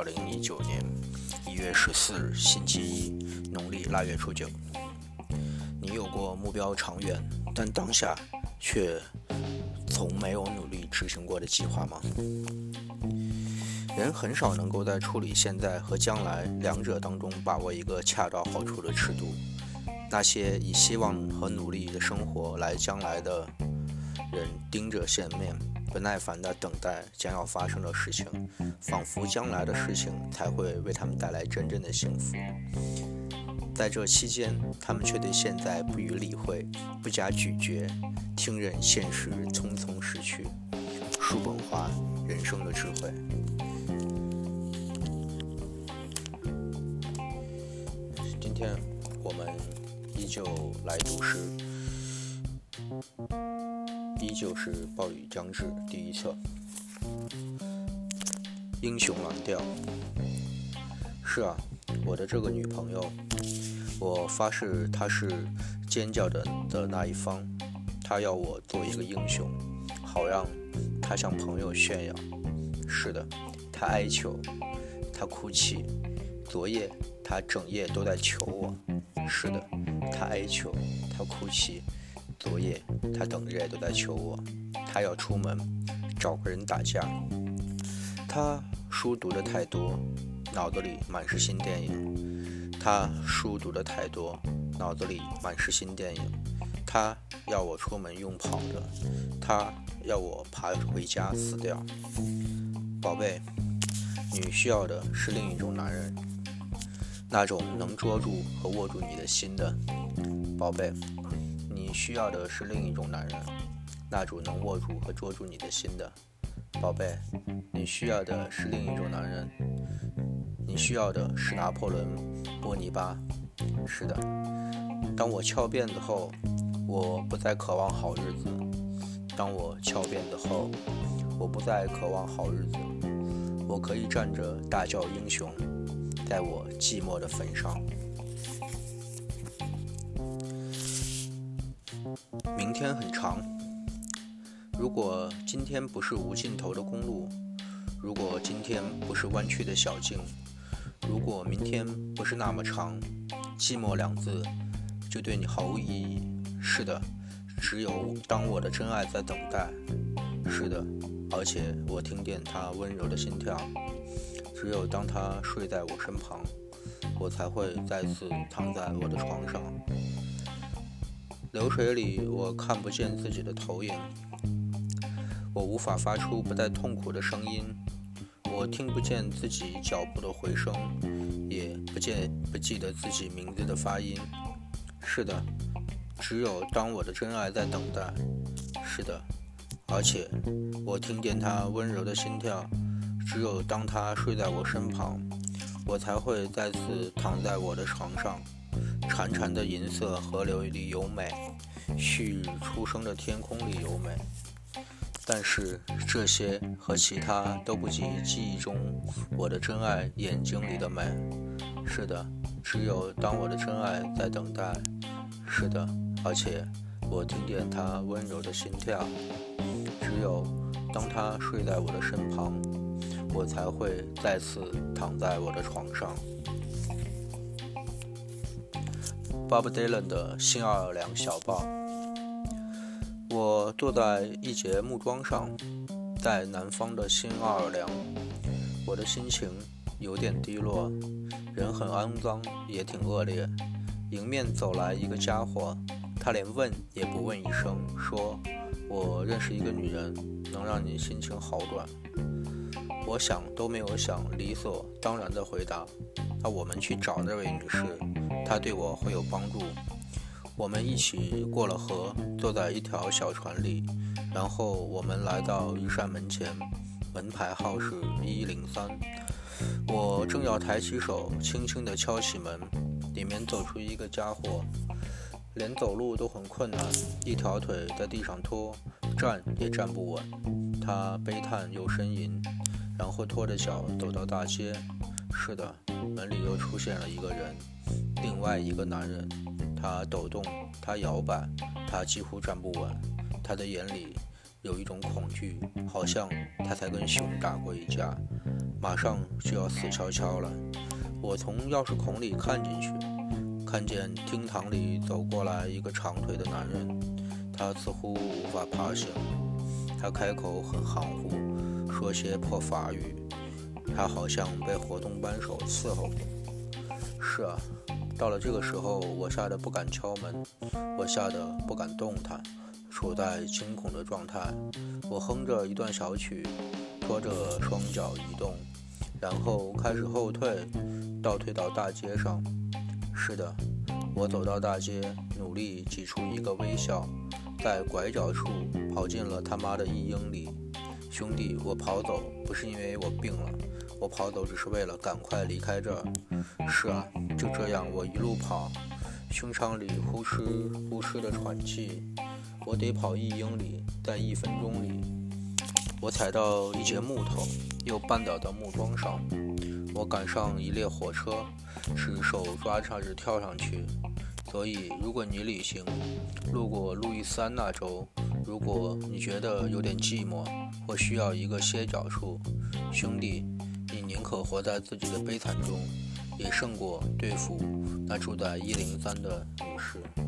二零一九年一月十四日，星期一，农历腊月初九。你有过目标长远，但当下却从没有努力执行过的计划吗？人很少能够在处理现在和将来两者当中把握一个恰到好处的尺度。那些以希望和努力的生活来将来的人，盯着现面。不耐烦地等待将要发生的事情，仿佛将来的事情才会为他们带来真正的幸福。在这期间，他们却对现在不予理会，不加咀嚼，听任现实匆匆逝去。叔本华人生的智慧。今天我们依旧来读诗。依旧是暴雨将至第一册，英雄蓝调。是啊，我的这个女朋友，我发誓她是尖叫的的那一方。她要我做一个英雄，好让她向朋友炫耀。是的，她哀求，她哭泣。昨夜她整夜都在求我。是的，她哀求，她哭泣。昨夜，他整夜都在求我，他要出门找个人打架。他书读的太多，脑子里满是新电影。他书读的太多，脑子里满是新电影。他要我出门用跑的，他要我爬回家死掉。宝贝，你需要的是另一种男人，那种能捉住和握住你的心的，宝贝。你需要的是另一种男人，那种能握住和捉住你的心的，宝贝。你需要的是另一种男人，你需要的是拿破仑·波尼巴。是的，当我翘辫子后，我不再渴望好日子；当我翘辫子后，我不再渴望好日子。我可以站着大叫英雄，在我寂寞的坟上。明天很长。如果今天不是无尽头的公路，如果今天不是弯曲的小径，如果明天不是那么长，寂寞两字就对你毫无意义。是的，只有当我的真爱在等待。是的，而且我听见他温柔的心跳。只有当他睡在我身旁，我才会再次躺在我的床上。流水里，我看不见自己的投影，我无法发出不带痛苦的声音，我听不见自己脚步的回声，也不见不记得自己名字的发音。是的，只有当我的真爱在等待。是的，而且我听见他温柔的心跳。只有当他睡在我身旁，我才会再次躺在我的床上。潺潺的银色河流里有美，旭日初升的天空里有美，但是这些和其他都不及记忆中我的真爱眼睛里的美。是的，只有当我的真爱在等待。是的，而且我听见他温柔的心跳。只有当他睡在我的身旁，我才会再次躺在我的床上。Bob Dylan 的新奥尔良小报。我坐在一节木桩上，在南方的新奥尔良，我的心情有点低落，人很肮脏，也挺恶劣。迎面走来一个家伙，他连问也不问一声，说：“我认识一个女人，能让你心情好转。”我想都没有想，理所当然的回答：“那我们去找那位女士。”他对我会有帮助。我们一起过了河，坐在一条小船里，然后我们来到一扇门前，门牌号是一零三。我正要抬起手，轻轻地敲起门，里面走出一个家伙，连走路都很困难，一条腿在地上拖，站也站不稳。他悲叹又呻吟，然后拖着脚走到大街。是的，门里又出现了一个人。另外一个男人，他抖动，他摇摆，他几乎站不稳。他的眼里有一种恐惧，好像他才跟熊打过一架。马上就要死翘翘了。我从钥匙孔里看进去，看见厅堂里走过来一个长腿的男人，他似乎无法爬行。他开口很含糊，说些破法语。他好像被活动扳手伺候过。是啊，到了这个时候，我吓得不敢敲门，我吓得不敢动弹，处在惊恐的状态。我哼着一段小曲，拖着双脚移动，然后开始后退，倒退到大街上。是的，我走到大街，努力挤出一个微笑。在拐角处跑进了他妈的一英里，兄弟，我跑走不是因为我病了，我跑走只是为了赶快离开这儿。是啊，就这样我一路跑，胸腔里呼哧呼哧的喘气。我得跑一英里，在一分钟里，我踩到一截木头，又绊倒到木桩上。我赶上一列火车，使手抓叉着跳上去。所以，如果你旅行路过路易斯安那州，如果你觉得有点寂寞我需要一个歇脚处，兄弟，你宁可活在自己的悲惨中，也胜过对付那住在一零三的女士。